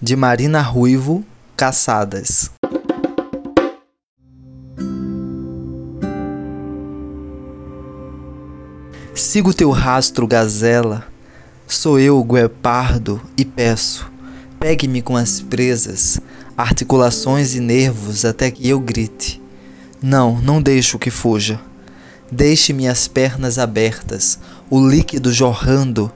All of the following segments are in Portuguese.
de Marina Ruivo, Caçadas. Sigo teu rastro, gazela, sou eu, guepardo, e peço, pegue-me com as presas, articulações e nervos até que eu grite. Não, não deixo que fuja. Deixe-me as pernas abertas, o líquido jorrando,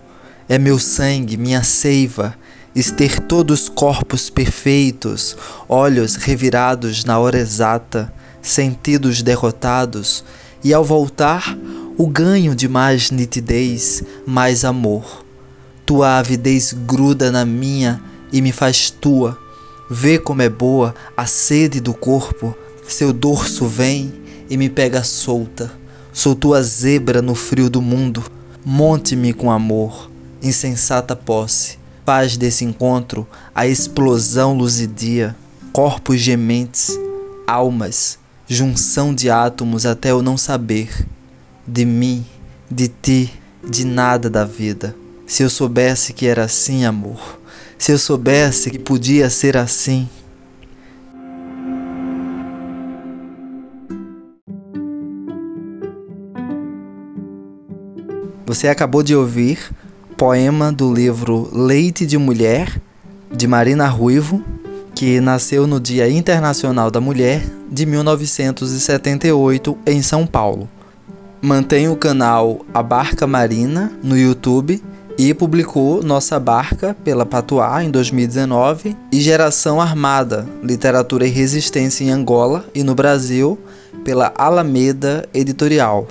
é meu sangue, minha seiva, ester todos os corpos perfeitos, olhos revirados na hora exata, sentidos derrotados, e ao voltar, o ganho de mais nitidez, mais amor. Tua avidez gruda na minha e me faz tua. Vê como é boa a sede do corpo, seu dorso vem e me pega solta. Sou tua zebra no frio do mundo. Monte-me com amor, insensata posse. Faz desse encontro a explosão luzidia, corpos gementes, almas, junção de átomos até eu não saber de mim, de ti, de nada da vida. Se eu soubesse que era assim, amor, se eu soubesse que podia ser assim. Você acabou de ouvir poema do livro Leite de Mulher, de Marina Ruivo, que nasceu no Dia Internacional da Mulher de 1978 em São Paulo. Mantém o canal A Barca Marina no YouTube e publicou Nossa Barca pela Patuá em 2019 e Geração Armada, Literatura e Resistência em Angola e no Brasil pela Alameda Editorial.